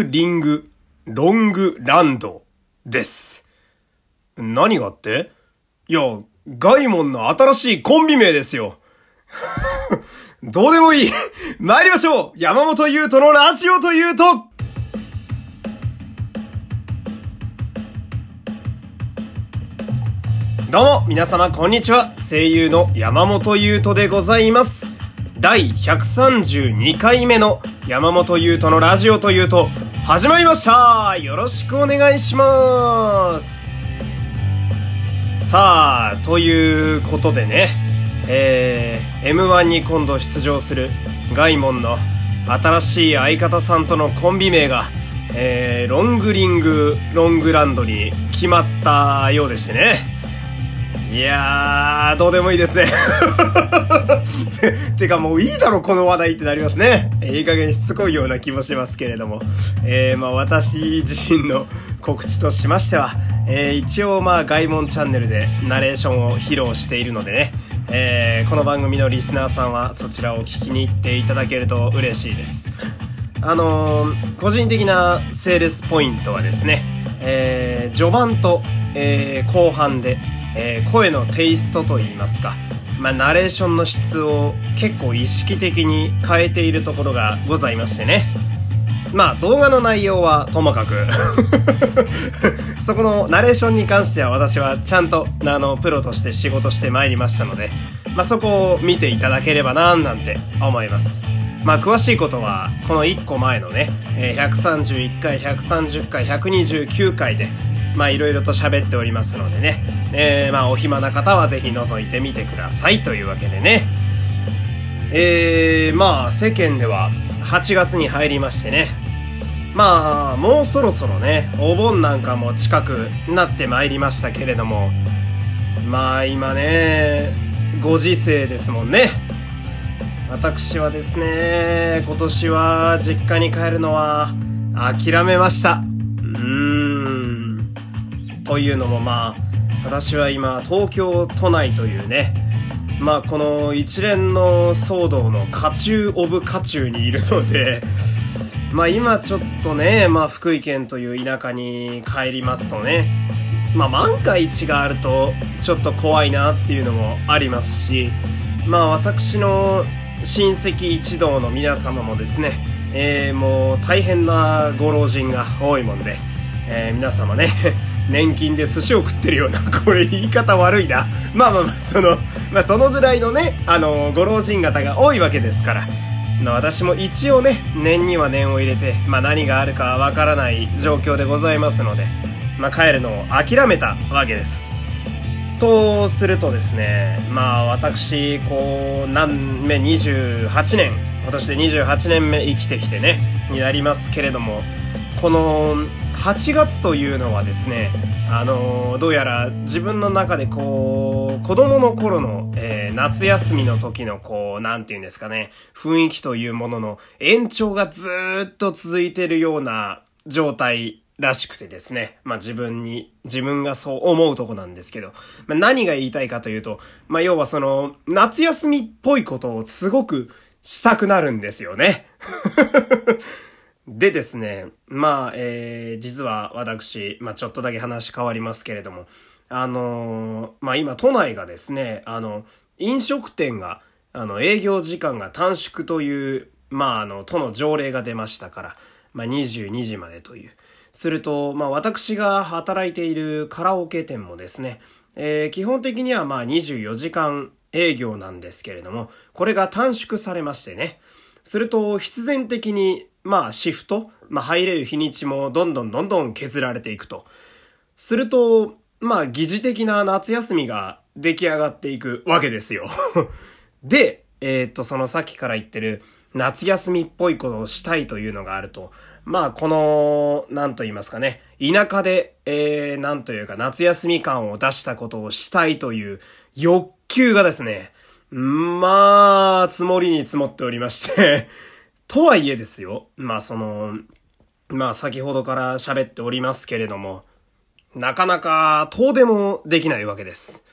グリング、ロングランドです。何がって？いや、ガイモンの新しいコンビ名ですよ。どうでもいい参りましょう山本優斗のラジオというとどうも、皆様こんにちは。声優の山本優斗でございます。第132回目の山本優斗のラジオというと、始まりましたよろしくお願いしますさあ、ということでね、えー、M1 に今度出場するガイモンの新しい相方さんとのコンビ名が、えー、ロングリングロングランドに決まったようでしてね。いやー、どうでもいいですね。てかもういいだろ、この話題ってなりますね。いい加減しつこいような気もしますけれども。えー、まあ私自身の告知としましては、えー、一応まあ外門チャンネルでナレーションを披露しているのでね、えー、この番組のリスナーさんはそちらを聞きに行っていただけると嬉しいです。あのー、個人的なセールスポイントはですね、えー、序盤と、えー、後半で、えー、声のテイストといいますか、まあ、ナレーションの質を結構意識的に変えているところがございましてね。まあ動画の内容はともかく そこのナレーションに関しては私はちゃんとあのプロとして仕事してまいりましたので、まあ、そこを見ていただければななんて思います。まあ詳しいことはこの1個前のね、131回、130回、129回でまあいろいろと喋っておりますのでね、えー、まあお暇な方はぜひ覗いてみてくださいというわけでね、えー、まあ世間では8月に入りましてね、まあもうそろそろね、お盆なんかも近くなってまいりましたけれども、まあ今ね、ご時世ですもんね。私はですね、今年は実家に帰るのは諦めました。うん。というのもまあ私は今東京都内というねまあこの一連の騒動の渦中オブ渦中にいるので まあ今ちょっとねまあ福井県という田舎に帰りますとねまあ万が一があるとちょっと怖いなっていうのもありますしまあ私の親戚一同の皆様もですねえー、もう大変なご老人が多いもんで、えー、皆様ね 年金で寿司を食ってるような、これ言い方悪いな。まあまあまあ、その、まあそのぐらいのね、あの、ご老人方が多いわけですから、まあ、私も一応ね、年には年を入れて、まあ何があるかわからない状況でございますので、まあ帰るのを諦めたわけです。とするとですね、まあ私、こう、何目28年、今年で28年目生きてきてね、になりますけれども、この8月というのはですね、あのー、どうやら自分の中でこう、子供の頃の、えー、夏休みの時のこう、なんて言うんですかね、雰囲気というものの延長がずっと続いてるような状態らしくてですね。まあ自分に、自分がそう思うとこなんですけど、まあ何が言いたいかというと、まあ要はその、夏休みっぽいことをすごくしたくなるんですよね。でですね、まあ、えー、実は私、まあちょっとだけ話変わりますけれども、あのー、まあ今都内がですね、あの、飲食店が、あの、営業時間が短縮という、まああの、都の条例が出ましたから、まあ22時までという。すると、まあ私が働いているカラオケ店もですね、えー、基本的にはまあ24時間営業なんですけれども、これが短縮されましてね。すると必然的にまあシフト、まあ入れる日にちもどんどんどんどん削られていくと。すると、まあ疑似的な夏休みが出来上がっていくわけですよ。で、えー、っと、そのさっきから言ってる夏休みっぽいことをしたいというのがあると、まあこの、なんと言いますかね、田舎で、えー、なんというか夏休み感を出したことをしたいという欲求がですね、まあ、積もりに積もっておりまして。とはいえですよ。まあその、まあ先ほどから喋っておりますけれども、なかなか遠出もできないわけです。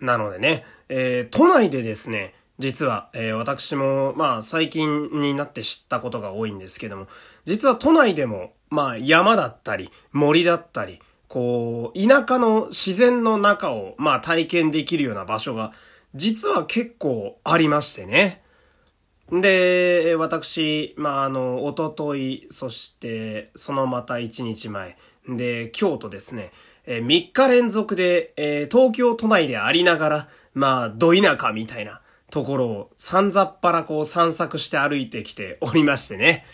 なのでね、えー、都内でですね、実は、えー、私も、まあ、最近になって知ったことが多いんですけども、実は都内でも、まあ、山だったり、森だったり、こう、田舎の自然の中を、まあ、体験できるような場所が、実は結構ありましてね。で、私、まあ、あの、おととい、そして、そのまた1日前、で、京都ですね、え、3日連続で、え、東京都内でありながら、まあ、ど田舎みたいなところを、さんざっぱらこう散策して歩いてきておりましてね。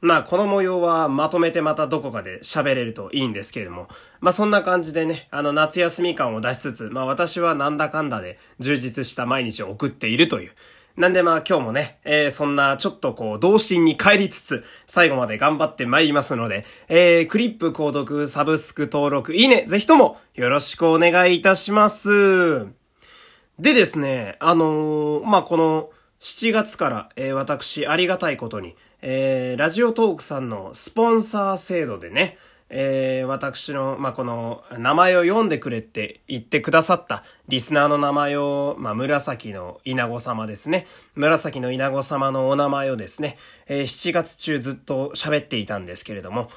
まあ、この模様はまとめてまたどこかで喋れるといいんですけれども、まあそんな感じでね、あの夏休み感を出しつつ、まあ私はなんだかんだで充実した毎日を送っているという、なんでまあ今日もね、えー、そんなちょっとこう、童心に帰りつつ、最後まで頑張って参りますので、えー、クリップ購読、サブスク登録、いいね、ぜひともよろしくお願いいたします。でですね、あのー、まあこの7月から、えー、私ありがたいことに、えー、ラジオトークさんのスポンサー制度でね、えー、私の、まあ、この、名前を読んでくれって言ってくださったリスナーの名前を、まあ、紫の稲子様ですね。紫の稲子様のお名前をですね、えー、7月中ずっと喋っていたんですけれども、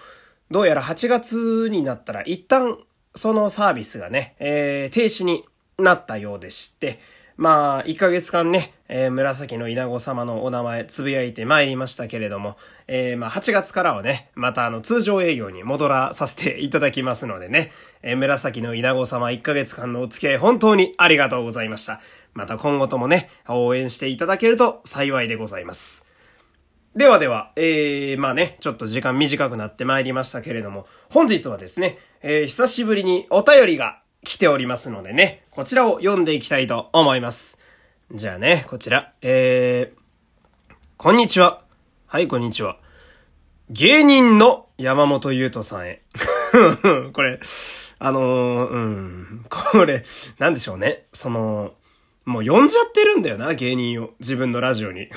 どうやら8月になったら一旦そのサービスがね、えー、停止になったようでして、まあ、1ヶ月間ね、えー、紫の稲子様のお名前つぶやいて参りましたけれども、えー、まあ、8月からはね、またあの、通常営業に戻らさせていただきますのでね、えー、紫の稲子様1ヶ月間のお付き合い本当にありがとうございました。また今後ともね、応援していただけると幸いでございます。ではでは、えー、まあね、ちょっと時間短くなって参りましたけれども、本日はですね、えー、久しぶりにお便りが来ておりますのでね、こちらを読んでいきたいと思います。じゃあね、こちら、えー、こんにちは。はい、こんにちは。芸人の山本優斗さんへ。これ、あのー、うん、これ、なんでしょうね。その、もう呼んじゃってるんだよな、芸人を。自分のラジオに。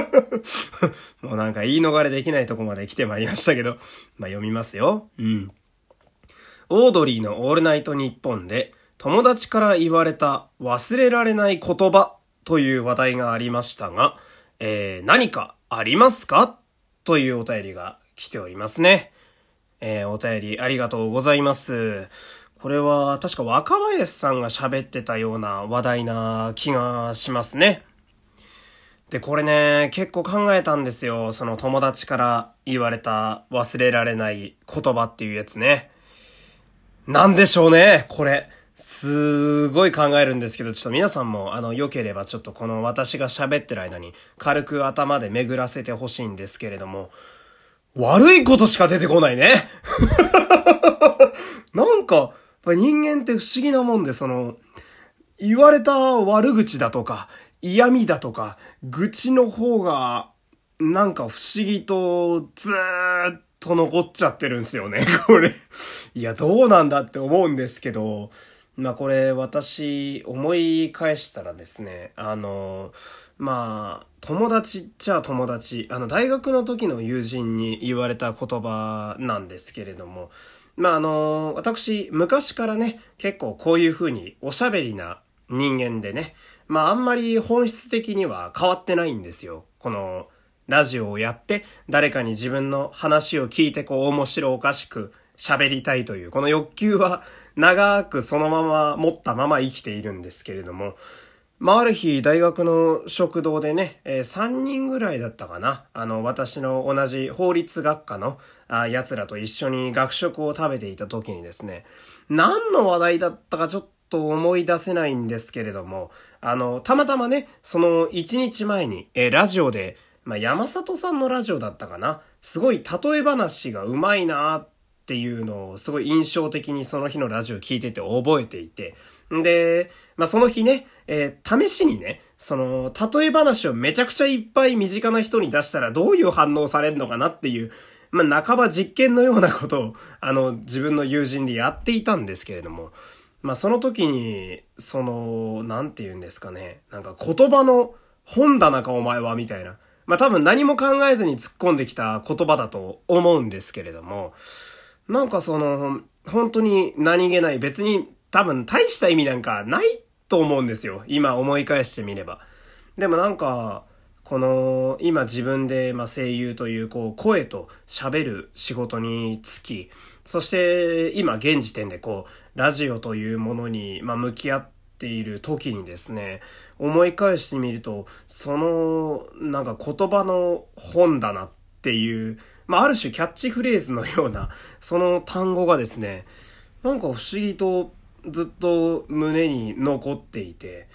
もうなんか言い逃れできないとこまで来てまいりましたけど、まあ読みますよ。うん。オードリーのオールナイトニッポンで友達から言われた忘れられない言葉という話題がありましたが、えー、何かありますか？というお便りが来ておりますね。えー、お便りありがとうございます。これは確か若林さんが喋ってたような話題な気がしますね。で、これね、結構考えたんですよ。その友達から言われた忘れられない言葉っていうやつね。なんでしょうね、これ。すごい考えるんですけど、ちょっと皆さんも、あの、良ければちょっとこの私が喋ってる間に軽く頭で巡らせてほしいんですけれども、悪いことしか出てこないね。なんか、人間って不思議なもんで、その、言われた悪口だとか、嫌味だとか、愚痴の方が、なんか不思議とずーっと残っちゃってるんですよね、これ。いや、どうなんだって思うんですけど、まあこれ私思い返したらですね、あの、まあ、友達っちゃ友達、あの大学の時の友人に言われた言葉なんですけれども、まああの、私昔からね、結構こういう風におしゃべりな人間でね、まああんまり本質的には変わってないんですよ。この、ラジオをやって、誰かに自分の話を聞いてこう面白おかしく喋りたいという、この欲求は長くそのまま持ったまま生きているんですけれども、まあ、ある日、大学の食堂でね、えー、3人ぐらいだったかな。あの、私の同じ法律学科のあ奴らと一緒に学食を食べていた時にですね、何の話題だったかちょっと思い出せないんですけれども、あの、たまたまね、その1日前に、えー、ラジオで、まあ、山里さんのラジオだったかな。すごい例え話がうまいなっていうのをすごい印象的にその日のラジオ聞いてて覚えていて。んで、まあ、その日ね、えー、試しにね、その、例え話をめちゃくちゃいっぱい身近な人に出したらどういう反応されるのかなっていう、まあ、半ば実験のようなことを、あの、自分の友人でやっていたんですけれども、まあ、その時に、その、なんて言うんですかね、なんか言葉の本棚かお前は、みたいな。まあ多分何も考えずに突っ込んできた言葉だと思うんですけれども、なんかその、本当に何気ない別に多分大した意味なんかないと思うんですよ。今思い返してみれば。でもなんか、この、今自分で、ま声優という、こう、声と喋る仕事に就き、そして、今現時点でこう、ラジオというものに、ま向き合ってている時にですね、思い返してみると、その、なんか言葉の本棚っていう、まあ、ある種キャッチフレーズのような、その単語がですね、なんか不思議とずっと胸に残っていて、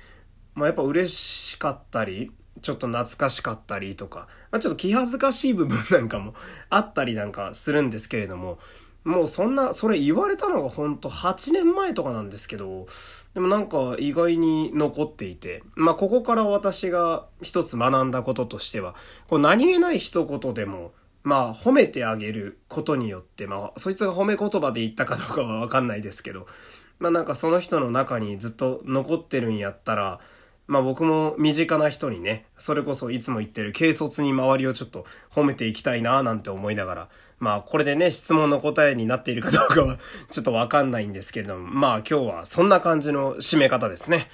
まあ、やっぱ嬉しかったり、ちょっと懐かしかったりとか、まあ、ちょっと気恥ずかしい部分なんかもあったりなんかするんですけれども、もうそんな、それ言われたのがほんと8年前とかなんですけど、でもなんか意外に残っていて、まあここから私が一つ学んだこととしては、こう何気ない一言でも、まあ褒めてあげることによって、まあそいつが褒め言葉で言ったかどうかはわかんないですけど、まあなんかその人の中にずっと残ってるんやったら、まあ僕も身近な人にね、それこそいつも言ってる軽率に周りをちょっと褒めていきたいななんて思いながら、まあこれでね、質問の答えになっているかどうかはちょっとわかんないんですけれども、まあ今日はそんな感じの締め方ですね。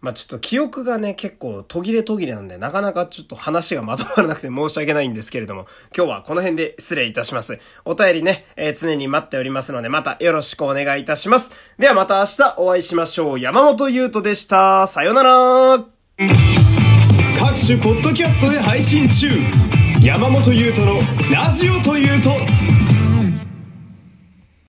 まあちょっと記憶がね、結構途切れ途切れなんで、なかなかちょっと話がまとまらなくて申し訳ないんですけれども、今日はこの辺で失礼いたします。お便りね、えー、常に待っておりますので、またよろしくお願いいたします。ではまた明日お会いしましょう。山本優斗でした。さよなら各種ポッドキャストで配信中山本優斗のラジオというと